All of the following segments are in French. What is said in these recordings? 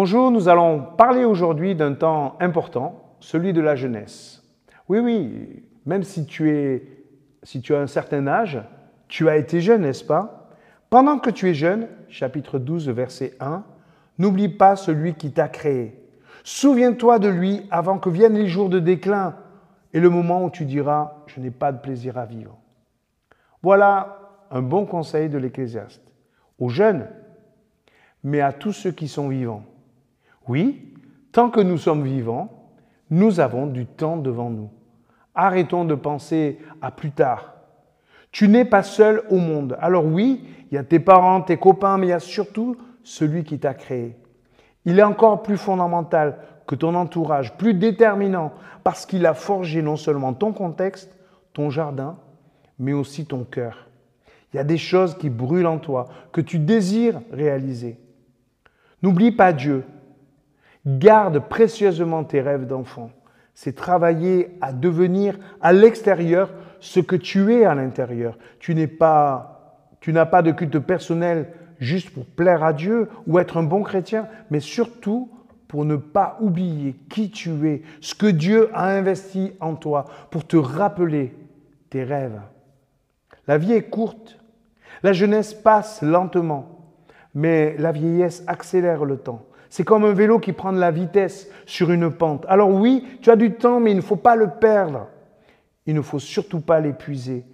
Bonjour, nous allons parler aujourd'hui d'un temps important, celui de la jeunesse. Oui, oui, même si tu, es, as un certain âge, tu as été jeune, n'est-ce pas? Pendant que tu es jeune, chapitre 12, verset 1, n'oublie pas celui qui t'a créé. Souviens-toi de lui avant que viennent les jours de déclin et le moment où tu diras, je n'ai pas de plaisir à vivre. Voilà un bon conseil de l'Ecclésiaste. Aux jeunes, mais à tous ceux qui sont vivants. Oui, tant que nous sommes vivants, nous avons du temps devant nous. Arrêtons de penser à plus tard. Tu n'es pas seul au monde. Alors oui, il y a tes parents, tes copains, mais il y a surtout celui qui t'a créé. Il est encore plus fondamental que ton entourage, plus déterminant, parce qu'il a forgé non seulement ton contexte, ton jardin, mais aussi ton cœur. Il y a des choses qui brûlent en toi, que tu désires réaliser. N'oublie pas Dieu. Garde précieusement tes rêves d'enfant. C'est travailler à devenir à l'extérieur ce que tu es à l'intérieur. Tu n'es pas, tu n'as pas de culte personnel juste pour plaire à Dieu ou être un bon chrétien, mais surtout pour ne pas oublier qui tu es, ce que Dieu a investi en toi, pour te rappeler tes rêves. La vie est courte, la jeunesse passe lentement, mais la vieillesse accélère le temps. C'est comme un vélo qui prend de la vitesse sur une pente. Alors oui, tu as du temps, mais il ne faut pas le perdre. Il ne faut surtout pas l'épuiser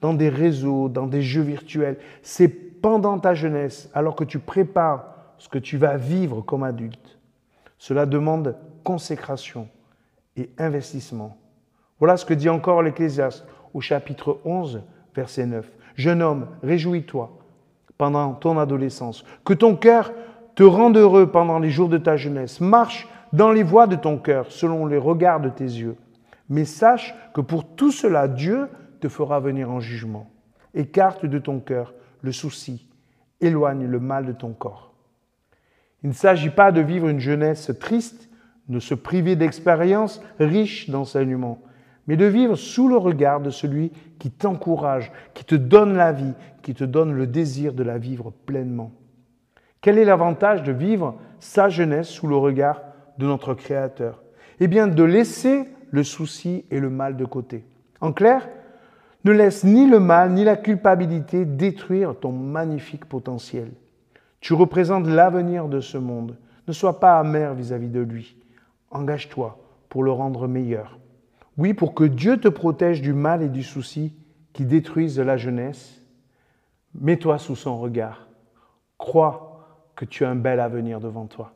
dans des réseaux, dans des jeux virtuels. C'est pendant ta jeunesse, alors que tu prépares ce que tu vas vivre comme adulte. Cela demande consécration et investissement. Voilà ce que dit encore l'Ecclésiaste au chapitre 11, verset 9. Jeune homme, réjouis-toi pendant ton adolescence, que ton cœur te rende heureux pendant les jours de ta jeunesse. Marche dans les voies de ton cœur, selon les regards de tes yeux. Mais sache que pour tout cela, Dieu te fera venir en jugement. Écarte de ton cœur le souci, éloigne le mal de ton corps. Il ne s'agit pas de vivre une jeunesse triste, de se priver d'expériences riches d'enseignements, mais de vivre sous le regard de celui qui t'encourage, qui te donne la vie, qui te donne le désir de la vivre pleinement. Quel est l'avantage de vivre sa jeunesse sous le regard de notre Créateur? Eh bien, de laisser le souci et le mal de côté. En clair, ne laisse ni le mal ni la culpabilité détruire ton magnifique potentiel. Tu représentes l'avenir de ce monde. Ne sois pas amer vis-à-vis de lui. Engage-toi pour le rendre meilleur. Oui, pour que Dieu te protège du mal et du souci qui détruisent la jeunesse. Mets-toi sous son regard. Crois que tu as un bel avenir devant toi.